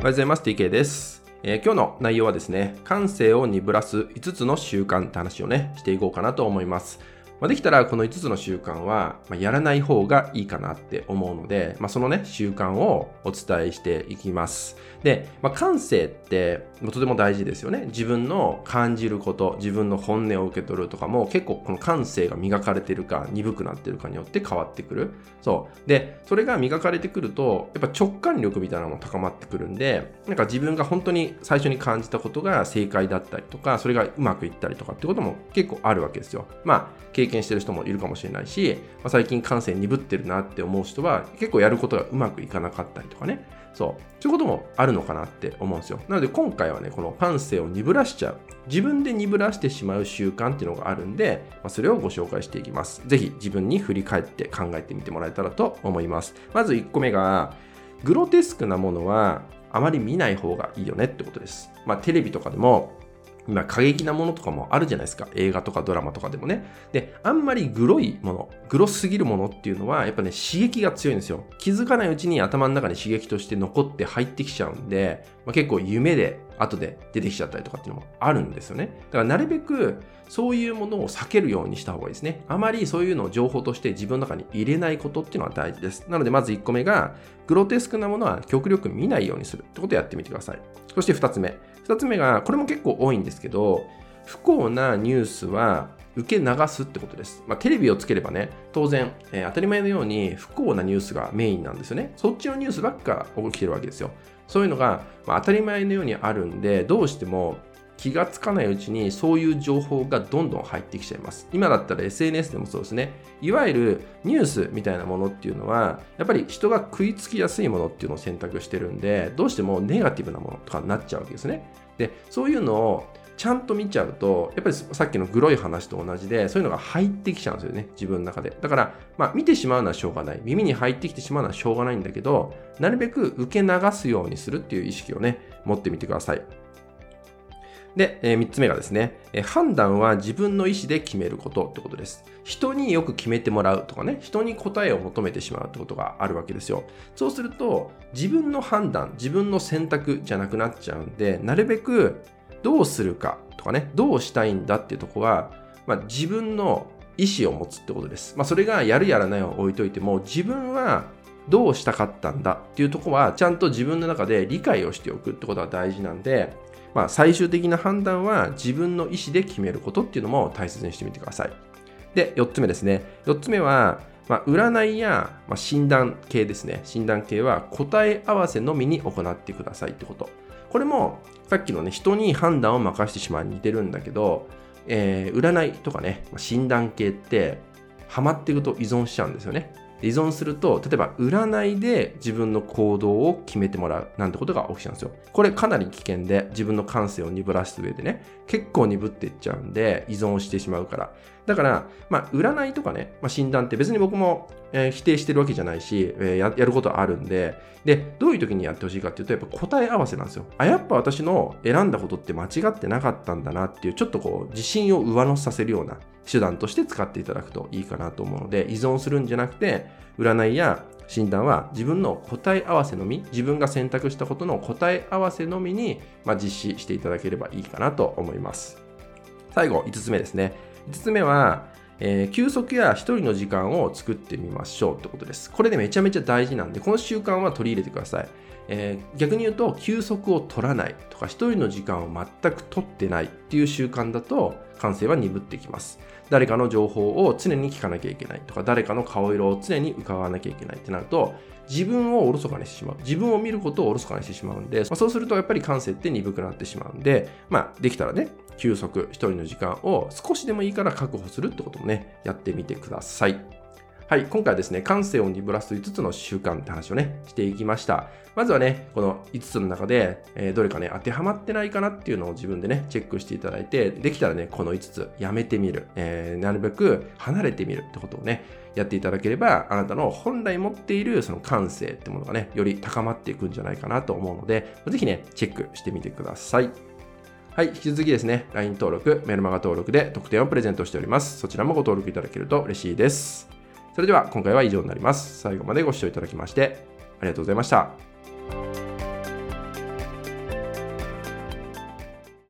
おはようございます。TK です。えー今日の内容はですね、感性を鈍らす5つの習慣って話をね、していこうかなと思います。まあ、できたらこの5つの習慣は、ま、やらない方がいいかなって思うので、まあ、そのね、習慣をお伝えしていきます。で、まあ、感性ってとても大事ですよね。自分の感じること、自分の本音を受け取るとかも結構この感性が磨かれてるか鈍くなってるかによって変わってくる。そう。で、それが磨かれてくると、やっぱ直感力みたいなのも高まってくるんで、なんか自分が本当に最初に感じたことが正解だったりとか、それがうまくいったりとかってことも結構あるわけですよ。まあ、経験してる人もいるかもしれないし、まあ、最近感性鈍ってるなって思う人は結構やることがうまくいかなかったりとかね。そう。そういうこともあるのかなって思うんですよ。なので今回はね、この感性を鈍らしちゃう。自分で鈍らしてしまう習慣っていうのがあるんで、まあ、それをご紹介していきます。ぜひ自分に振り返って考えてみてもらえたらと思います。まず1個目が、グロテスクなものはあまり見ない方がいいよねってことです。まあテレビとかでも今過激なものとかもあるじゃないですか。映画とかドラマとかでもね。で、あんまりグロいもの、グロすぎるものっていうのは、やっぱね、刺激が強いんですよ。気づかないうちに頭の中に刺激として残って入ってきちゃうんで、まあ、結構夢で後で出てきちゃったりとかっていうのもあるんですよね。だからなるべくそういうものを避けるようにした方がいいですね。あまりそういうのを情報として自分の中に入れないことっていうのは大事です。なのでまず1個目が、グロテスクなものは極力見ないようにするってことをやってみてください。そして2つ目。2つ目が、これも結構多いんですけど、不幸なニュースは受け流すってことです。まあ、テレビをつければね、当然、えー当たり前のように不幸なニュースがメインなんですよね。そっちのニュースばっか起きてるわけですよ。そういうのが、まあ当たり前のようにあるんで、どうしても気がつかないうちにそういう情報がどんどん入ってきちゃいます。今だったら SNS でもそうですね。いわゆるニュースみたいなものっていうのは、やっぱり人が食いつきやすいものっていうのを選択してるんで、どうしてもネガティブなものとかになっちゃうわけですね。で、そういうのをちゃんと見ちゃうと、やっぱりさっきのグロい話と同じで、そういうのが入ってきちゃうんですよね、自分の中で。だから、まあ、見てしまうのはしょうがない。耳に入ってきてしまうのはしょうがないんだけど、なるべく受け流すようにするっていう意識をね、持ってみてください。で、え3つ目がですね、え判断は自分の意思で決めることってことです。人によく決めてもらうとかね、人に答えを求めてしまうってことがあるわけですよ。そうすると、自分の判断、自分の選択じゃなくなっちゃうんで、なるべくどうするかとかね、どうしたいんだっていうとこは、まあ、自分の意思を持つってことです。まあ、それがやるやらないを置いといても、自分はどうしたかったんだっていうとこは、ちゃんと自分の中で理解をしておくってことが大事なんで、まあ、最終的な判断は自分の意思で決めることっていうのも大切にしてみてください。で、4つ目ですね。4つ目は、まあ、占いや、まあ、診断系ですね。診断系は答え合わせのみに行ってくださいってこと。これもさっきのね、人に判断を任せてしまうに似てるんだけど、えー占いとかね、ま診断系って、ハマっていくと依存しちゃうんですよね。依存すると、例えば占いで自分の行動を決めてもらうなんてことが起きちゃうんですよ。これかなり危険で、自分の感性を鈍らす上でね、結構鈍っていっちゃうんで、依存してしまうから。だから、まあ、占いとかね、まあ、診断って別に僕も、えー否定してるわけじゃないし、えーややることあるんで、で、どういう時にやってほしいかっていうと、やっぱ答え合わせなんですよ。あ、やっぱ私の選んだことって間違ってなかったんだなっていう、ちょっとこう、自信を上乗せさせるような手段として使っていただくといいかなと思うので、依存するんじゃなくて、占いや診断は自分の答え合わせのみ、自分が選択したことの答え合わせのみに、まあ、実施していただければいいかなと思います。最後、5つ目ですね。5つ目は、えー休息や一人の時間を作ってみましょうってことです。これでめちゃめちゃ大事なんで、この習慣は取り入れてください。えー逆に言うと、休息を取らないとか、一人の時間を全く取ってないっていう習慣だと、感性は鈍ってきます。誰かの情報を常に聞かなきゃいけないとか、誰かの顔色を常に伺わなきゃいけないってなると、自分をおろそかにしてしまう。自分を見ることをおろそかにしてしまうんで、まあそうするとやっぱり感性って鈍くなってしまうんで、まあできたらね、休息、一人の時間を少しでもいいから確保するってこともね、やってみてください。はい、今回はですね、感性を鈍らす5つの習慣って話をね、していきました。まずはね、この5つの中で、えーどれかね、当てはまってないかなっていうのを自分でね、チェックしていただいて、できたらね、この5つやめてみる、えーなるべく離れてみるってことをね、やっていただければ、あなたの本来持っているその感性ってものがね、より高まっていくんじゃないかなと思うので、ぜひね、チェックしてみてください。はい、引き続きですね、LINE 登録、メルマガ登録で特典をプレゼントしております。そちらもご登録いただけると嬉しいです。それでは今回は以上になります。最後までご視聴いただきましてありがとうございました。